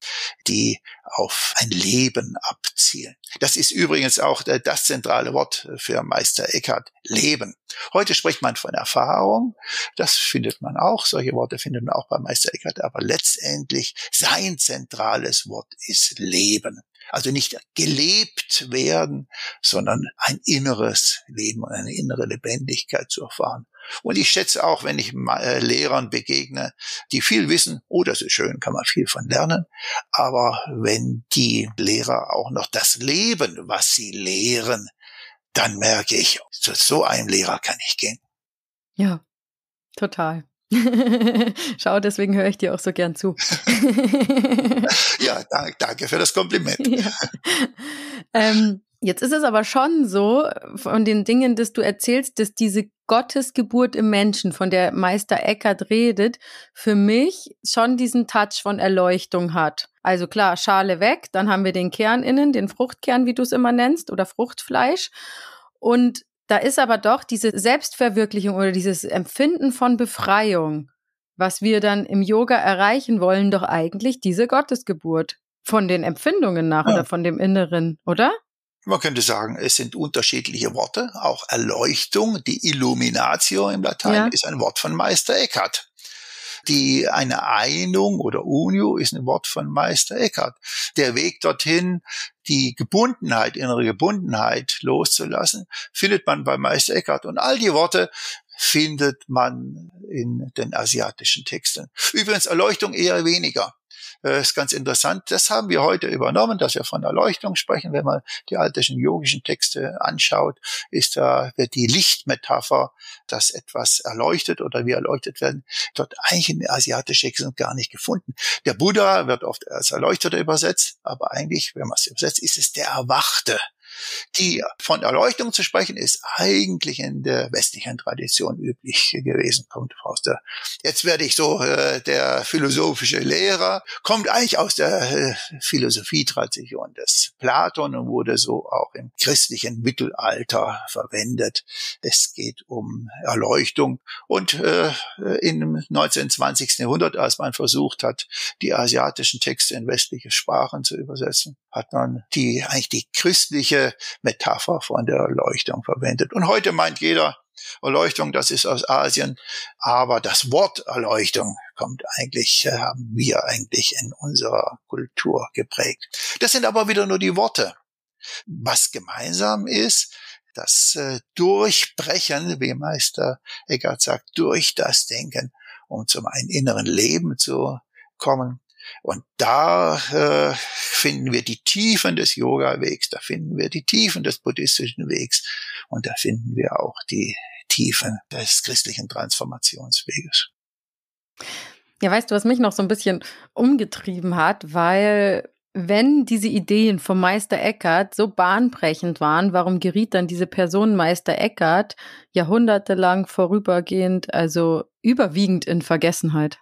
die auf ein Leben abzielen. Das ist übrigens auch das zentrale Wort für Meister Eckhart, Leben. Heute spricht man von Erfahrung, das findet man auch, solche Worte findet man auch bei Meister Eckhart, aber letztendlich sein zentrales Wort ist Leben. Also nicht gelebt werden, sondern ein inneres Leben und eine innere Lebendigkeit zu erfahren. Und ich schätze auch, wenn ich äh, Lehrern begegne, die viel wissen, oh, das ist schön, kann man viel von lernen. Aber wenn die Lehrer auch noch das leben, was sie lehren, dann merke ich, zu so einem Lehrer kann ich gehen. Ja, total. Schau, deswegen höre ich dir auch so gern zu. ja, danke, danke für das Kompliment. Ja. Ähm, jetzt ist es aber schon so, von den Dingen, dass du erzählst, dass diese Gottesgeburt im Menschen, von der Meister Eckert redet, für mich schon diesen Touch von Erleuchtung hat. Also klar, Schale weg, dann haben wir den Kern innen, den Fruchtkern, wie du es immer nennst, oder Fruchtfleisch. Und da ist aber doch diese Selbstverwirklichung oder dieses Empfinden von Befreiung, was wir dann im Yoga erreichen wollen, doch eigentlich diese Gottesgeburt. Von den Empfindungen nach ja. oder von dem Inneren, oder? Man könnte sagen, es sind unterschiedliche Worte. Auch Erleuchtung, die Illuminatio im Latein, ja. ist ein Wort von Meister Eckhart. Die eine Einung oder Unio ist ein Wort von Meister Eckhart. Der Weg dorthin, die Gebundenheit, innere Gebundenheit loszulassen, findet man bei Meister Eckhart. Und all die Worte findet man in den asiatischen Texten. Übrigens Erleuchtung eher weniger. Äh, ist ganz interessant. Das haben wir heute übernommen, dass wir von Erleuchtung sprechen. Wenn man die altischen yogischen Texte anschaut, ist da wird die Lichtmetapher, dass etwas erleuchtet oder wir erleuchtet werden, dort eigentlich in asiatischen Texten gar nicht gefunden. Der Buddha wird oft als Erleuchteter übersetzt, aber eigentlich, wenn man es übersetzt, ist es der Erwachte. Die von Erleuchtung zu sprechen, ist eigentlich in der westlichen Tradition üblich gewesen. Kommt aus jetzt werde ich so äh, der philosophische Lehrer, kommt eigentlich aus der äh, Philosophietradition des Platon und wurde so auch im christlichen Mittelalter verwendet. Es geht um Erleuchtung und äh, im 19. 20. Jahrhundert, als man versucht hat, die asiatischen Texte in westliche Sprachen zu übersetzen, hat man die eigentlich die christliche Metapher von der Erleuchtung verwendet. Und heute meint jeder, Erleuchtung, das ist aus Asien, aber das Wort Erleuchtung kommt eigentlich, äh, haben wir eigentlich in unserer Kultur geprägt. Das sind aber wieder nur die Worte. Was gemeinsam ist, das äh, Durchbrechen, wie Meister Eckhart sagt, durch das Denken, um zum einen inneren Leben zu kommen, und da äh, finden wir die Tiefen des Yoga-Wegs, da finden wir die Tiefen des buddhistischen Wegs und da finden wir auch die Tiefen des christlichen Transformationsweges. Ja, weißt du, was mich noch so ein bisschen umgetrieben hat, weil wenn diese Ideen vom Meister Eckhart so bahnbrechend waren, warum geriet dann diese Person Meister Eckhart jahrhundertelang vorübergehend, also überwiegend in Vergessenheit?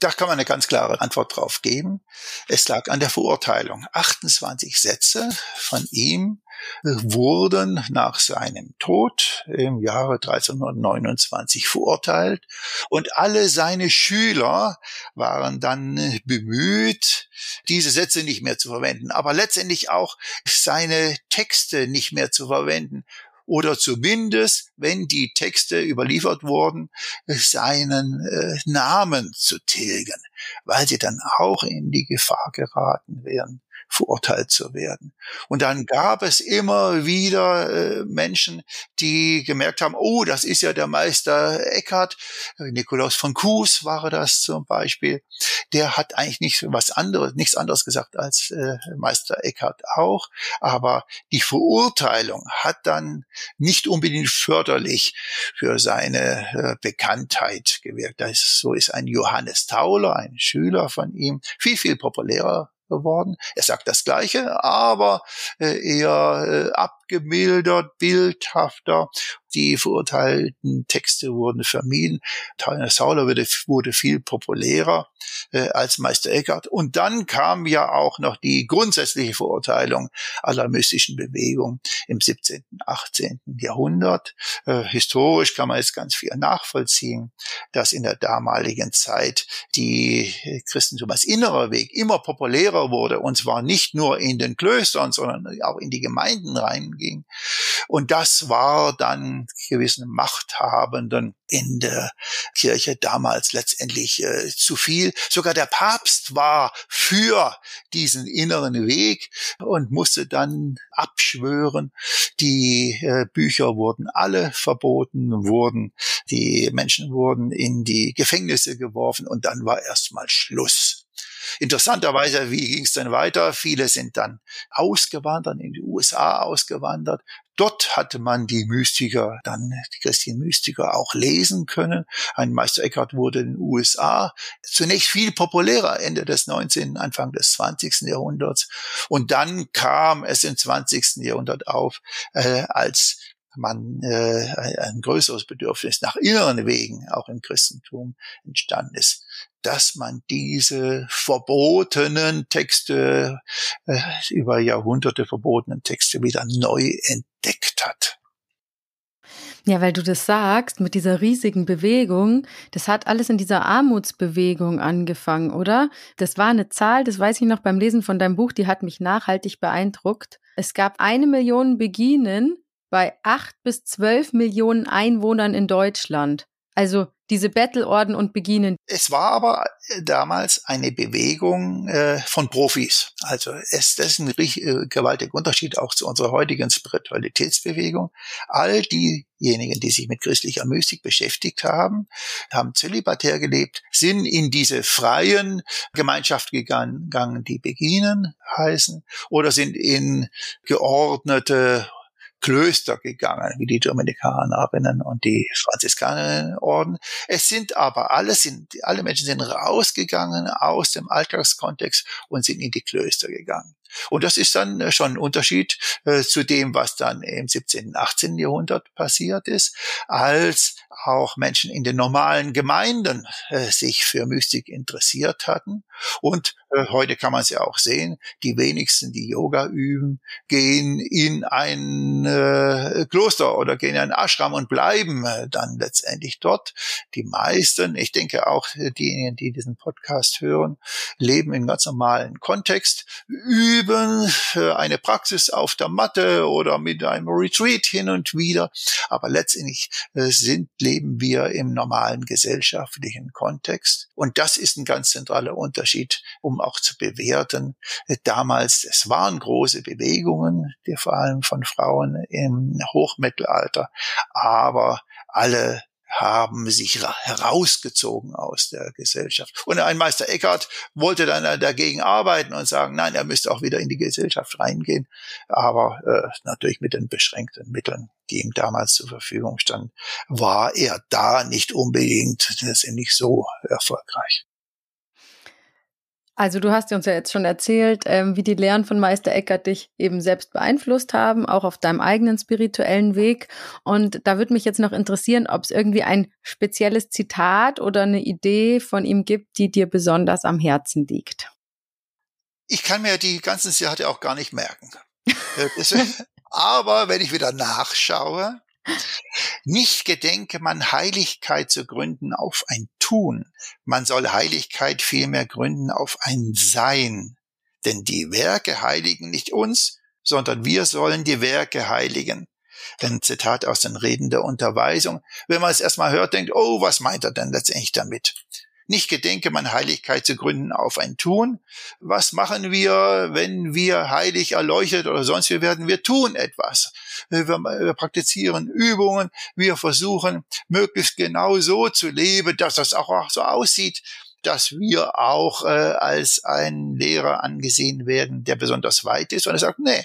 Da kann man eine ganz klare Antwort drauf geben. Es lag an der Verurteilung. 28 Sätze von ihm wurden nach seinem Tod im Jahre 1329 verurteilt und alle seine Schüler waren dann bemüht, diese Sätze nicht mehr zu verwenden, aber letztendlich auch seine Texte nicht mehr zu verwenden, oder zumindest, wenn die Texte überliefert wurden, seinen äh, Namen zu tilgen. weil sie dann auch in die Gefahr geraten wären, verurteilt zu werden. Und dann gab es immer wieder äh, Menschen, die gemerkt haben, oh, das ist ja der Meister Eckhart, Nikolaus von Kues war das zum Beispiel, der hat eigentlich nicht was anderes, nichts anderes gesagt als äh, Meister Eckhart auch, aber die Verurteilung hat dann nicht unbedingt förderlich für seine äh, Bekanntheit gewirkt. Das ist, so ist ein Johannes Tauler, ein Schüler von ihm, viel, viel populärer geworden. Er sagt das Gleiche, aber äh, eher äh, abgemildert, bildhafter. Die verurteilten Texte wurden vermieden. Tainer Sauler wurde, wurde viel populärer äh, als Meister Eckhart. Und dann kam ja auch noch die grundsätzliche Verurteilung aller mystischen Bewegungen im 17., 18. Jahrhundert. Äh, historisch kann man jetzt ganz viel nachvollziehen, dass in der damaligen Zeit die Christentum als innerer Weg immer populärer wurde und zwar nicht nur in den Klöstern, sondern auch in die Gemeinden reinging. Und das war dann gewissen Machthabenden in der Kirche damals letztendlich äh, zu viel. Sogar der Papst war für diesen inneren Weg und musste dann abschwören. Die äh, Bücher wurden alle verboten, wurden, die Menschen wurden in die Gefängnisse geworfen und dann war erstmal Schluss. Interessanterweise, wie ging es denn weiter? Viele sind dann ausgewandert, in die USA ausgewandert. Dort hatte man die Mystiker, dann die christlichen Mystiker auch lesen können. Ein Meister Eckhart wurde in den USA zunächst viel populärer Ende des 19., Anfang des 20. Jahrhunderts. Und dann kam es im 20. Jahrhundert auf, äh, als man äh, ein größeres Bedürfnis nach inneren Wegen auch im Christentum entstanden ist dass man diese verbotenen Texte, äh, über Jahrhunderte verbotenen Texte wieder neu entdeckt hat. Ja, weil du das sagst, mit dieser riesigen Bewegung, das hat alles in dieser Armutsbewegung angefangen, oder? Das war eine Zahl, das weiß ich noch beim Lesen von deinem Buch, die hat mich nachhaltig beeindruckt. Es gab eine Million Beginen bei acht bis zwölf Millionen Einwohnern in Deutschland. Also diese Bettelorden und Beginen. Es war aber äh, damals eine Bewegung äh, von Profis. Also es das ist ein äh, gewaltiger Unterschied auch zu unserer heutigen Spiritualitätsbewegung. All diejenigen, die sich mit christlicher Mystik beschäftigt haben, haben zölibatär gelebt, sind in diese freien Gemeinschaft gegangen, die Beginen heißen, oder sind in geordnete Klöster gegangen, wie die Dominikanerinnen und die Franziskanerinnenorden. Es sind aber alle, sind, alle Menschen sind rausgegangen aus dem Alltagskontext und sind in die Klöster gegangen. Und das ist dann äh, schon ein Unterschied äh, zu dem, was dann im 17., 18. Jahrhundert passiert ist, als auch Menschen in den normalen Gemeinden äh, sich für Mystik interessiert hatten. Und äh, heute kann man es ja auch sehen, die wenigsten, die Yoga üben, gehen in ein äh, Kloster oder gehen in ein Ashram und bleiben äh, dann letztendlich dort. Die meisten, ich denke auch diejenigen, die diesen Podcast hören, leben in ganz normalen Kontext, üben eine Praxis auf der Matte oder mit einem Retreat hin und wieder, aber letztendlich äh, sind leben wir im normalen gesellschaftlichen Kontext. Und das ist ein ganz zentraler Unterschied, um auch zu bewerten. Damals, es waren große Bewegungen, die vor allem von Frauen im Hochmittelalter, aber alle haben sich herausgezogen aus der Gesellschaft. Und ein Meister Eckhart wollte dann dagegen arbeiten und sagen, nein, er müsste auch wieder in die Gesellschaft reingehen, aber äh, natürlich mit den beschränkten Mitteln, die ihm damals zur Verfügung standen, war er da nicht unbedingt letztendlich so erfolgreich. Also du hast uns ja jetzt schon erzählt, ähm, wie die Lehren von Meister Eckert dich eben selbst beeinflusst haben, auch auf deinem eigenen spirituellen Weg. Und da würde mich jetzt noch interessieren, ob es irgendwie ein spezielles Zitat oder eine Idee von ihm gibt, die dir besonders am Herzen liegt. Ich kann mir die ganzen Zitate auch gar nicht merken. Aber wenn ich wieder nachschaue, nicht gedenke man Heiligkeit zu gründen auf ein Tun, man soll Heiligkeit vielmehr gründen auf ein Sein. Denn die Werke heiligen nicht uns, sondern wir sollen die Werke heiligen. Ein Zitat aus den Reden der Unterweisung. Wenn man es erstmal hört, denkt, oh, was meint er denn letztendlich damit? Nicht gedenke, meine Heiligkeit zu gründen auf ein Tun. Was machen wir, wenn wir heilig erleuchtet oder sonst wie werden? Wir tun etwas. Wir, wir praktizieren Übungen. Wir versuchen, möglichst genau so zu leben, dass das auch so aussieht, dass wir auch äh, als ein Lehrer angesehen werden, der besonders weit ist. Und er sagt, nee,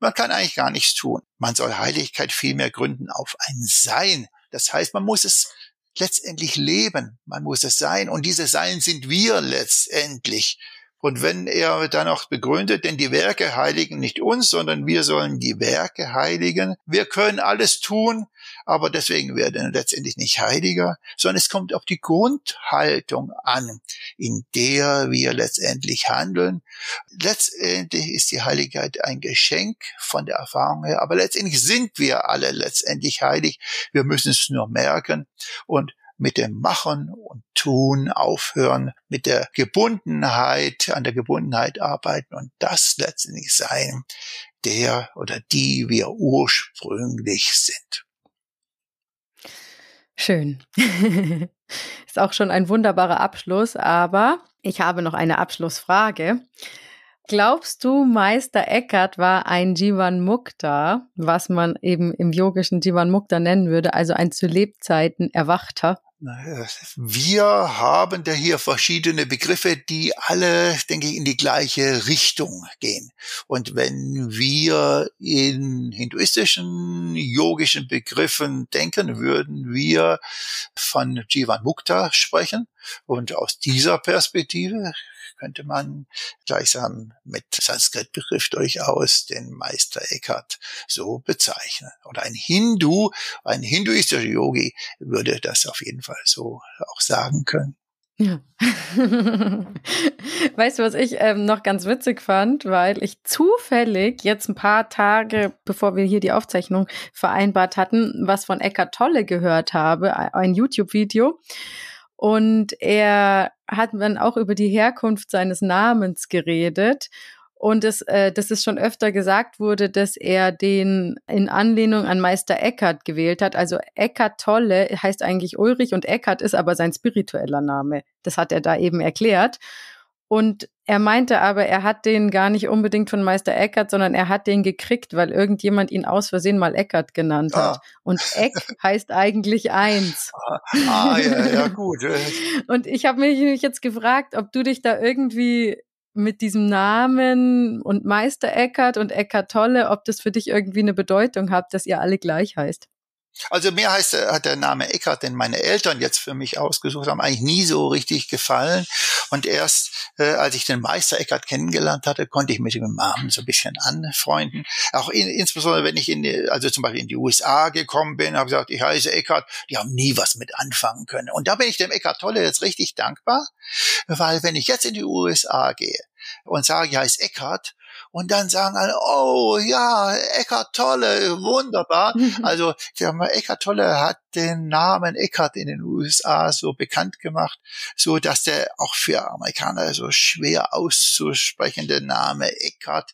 man kann eigentlich gar nichts tun. Man soll Heiligkeit vielmehr gründen auf ein Sein. Das heißt, man muss es letztendlich leben. Man muss es sein. Und dieses Sein sind wir letztendlich. Und wenn er dann noch begründet, denn die Werke heiligen nicht uns, sondern wir sollen die Werke heiligen. Wir können alles tun, aber deswegen werden wir letztendlich nicht heiliger, sondern es kommt auf die Grundhaltung an, in der wir letztendlich handeln. Letztendlich ist die Heiligkeit ein Geschenk von der Erfahrung her, aber letztendlich sind wir alle letztendlich heilig. Wir müssen es nur merken und mit dem Machen und Tun aufhören, mit der Gebundenheit, an der Gebundenheit arbeiten und das letztendlich sein, der oder die wir ursprünglich sind. Schön. Ist auch schon ein wunderbarer Abschluss, aber ich habe noch eine Abschlussfrage. Glaubst du, Meister Eckhart war ein Jivan Mukta, was man eben im yogischen Jivan Mukta nennen würde, also ein zu Lebzeiten Erwachter? Wir haben da hier verschiedene Begriffe, die alle, denke ich, in die gleiche Richtung gehen. Und wenn wir in hinduistischen, yogischen Begriffen denken, würden wir von Jivan Mukta sprechen. Und aus dieser Perspektive könnte man gleichsam mit Sanskrit-Begriff durchaus den Meister Eckhart so bezeichnen. Oder ein Hindu, ein hinduistischer Yogi würde das auf jeden Fall so auch sagen können. Ja. weißt du, was ich ähm, noch ganz witzig fand, weil ich zufällig jetzt ein paar Tage, bevor wir hier die Aufzeichnung vereinbart hatten, was von Eckart Tolle gehört habe, ein YouTube-Video. Und er hat dann auch über die Herkunft seines Namens geredet. Und es, äh, dass es schon öfter gesagt wurde, dass er den in Anlehnung an Meister Eckhart gewählt hat. Also Eckhart Tolle heißt eigentlich Ulrich und Eckhart ist aber sein spiritueller Name. Das hat er da eben erklärt. Und er meinte aber, er hat den gar nicht unbedingt von Meister Eckert, sondern er hat den gekriegt, weil irgendjemand ihn aus Versehen mal Eckert genannt hat. Ah. Und Eck heißt eigentlich eins. Ah, ah ja, ja, gut. Und ich habe mich jetzt gefragt, ob du dich da irgendwie mit diesem Namen und Meister Eckert und Eckart Tolle, ob das für dich irgendwie eine Bedeutung hat, dass ihr alle gleich heißt. Also mir heißt, hat der Name Eckart, den meine Eltern jetzt für mich ausgesucht haben, eigentlich nie so richtig gefallen. Und erst äh, als ich den Meister Eckart kennengelernt hatte, konnte ich mit dem Namen so ein bisschen anfreunden. Auch in, insbesondere, wenn ich in die, also zum Beispiel in die USA gekommen bin, habe gesagt, ich heiße Eckart, die haben nie was mit anfangen können. Und da bin ich dem Eckart Tolle jetzt richtig dankbar, weil wenn ich jetzt in die USA gehe und sage, ich heiße Eckart, und dann sagen alle, oh ja, Eckart Tolle, wunderbar. Also der Eckart Tolle hat den Namen Eckart in den USA so bekannt gemacht, so dass der auch für Amerikaner so schwer auszusprechende Name Eckart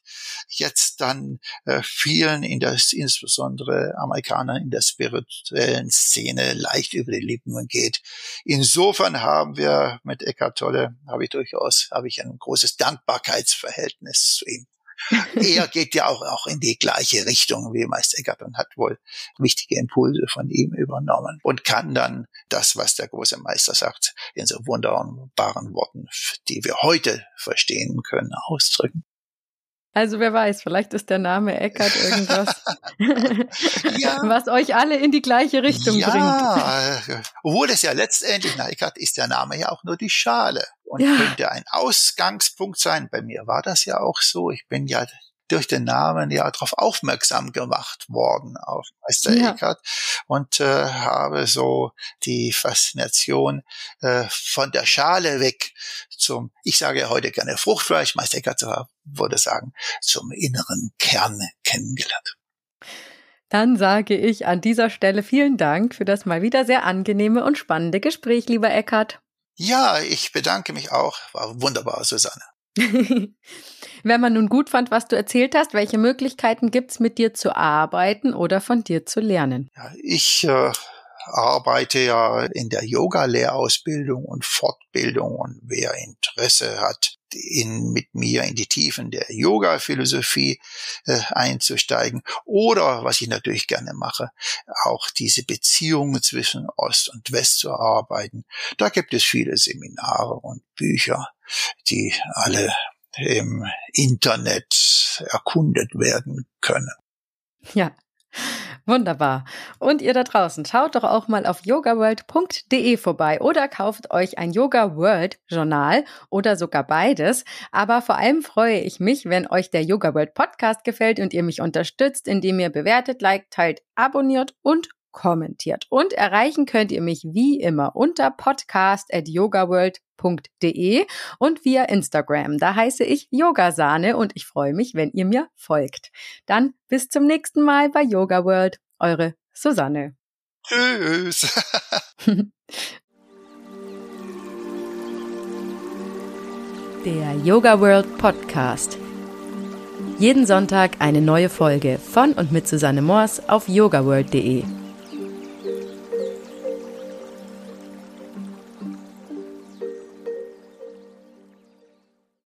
jetzt dann äh, vielen in das insbesondere Amerikanern in der spirituellen Szene leicht über die Lippen geht. Insofern haben wir mit Eckart Tolle habe ich durchaus habe ich ein großes Dankbarkeitsverhältnis zu ihm er geht ja auch, auch in die gleiche Richtung wie Meister Eckert und hat wohl wichtige Impulse von ihm übernommen und kann dann das, was der große Meister sagt, in so wunderbaren Worten, die wir heute verstehen können, ausdrücken. Also wer weiß, vielleicht ist der Name Eckert irgendwas, ja. was euch alle in die gleiche Richtung ja. bringt. Obwohl es ja letztendlich, na Eckert ist der Name ja auch nur die Schale und ja. könnte ein Ausgangspunkt sein. Bei mir war das ja auch so. Ich bin ja durch den Namen ja darauf aufmerksam gemacht worden auf Meister ja. Eckhart und äh, habe so die Faszination äh, von der Schale weg zum, ich sage ja heute gerne Fruchtfleisch, Meister Eckhart würde sagen, zum inneren Kern kennengelernt. Dann sage ich an dieser Stelle vielen Dank für das mal wieder sehr angenehme und spannende Gespräch, lieber Eckhart. Ja, ich bedanke mich auch. War wunderbar, Susanne. Wenn man nun gut fand, was du erzählt hast, welche Möglichkeiten gibt's mit dir zu arbeiten oder von dir zu lernen? Ja, ich äh, arbeite ja in der Yoga-Lehrausbildung und Fortbildung und wer Interesse hat, in, mit mir in die Tiefen der Yoga-Philosophie äh, einzusteigen oder, was ich natürlich gerne mache, auch diese Beziehungen zwischen Ost und West zu arbeiten. Da gibt es viele Seminare und Bücher, die alle im Internet erkundet werden können. Ja, Wunderbar. Und ihr da draußen, schaut doch auch mal auf yogaworld.de vorbei oder kauft euch ein Yoga World Journal oder sogar beides. Aber vor allem freue ich mich, wenn euch der Yoga World Podcast gefällt und ihr mich unterstützt, indem ihr bewertet, liked, teilt, abonniert und kommentiert. Und erreichen könnt ihr mich wie immer unter podcast at yogaworld.de und via Instagram. Da heiße ich Yogasahne und ich freue mich, wenn ihr mir folgt. Dann bis zum nächsten Mal bei Yoga World. Eure Susanne. Tschüss. Der Yoga World Podcast. Jeden Sonntag eine neue Folge von und mit Susanne Moors auf yogaworld.de.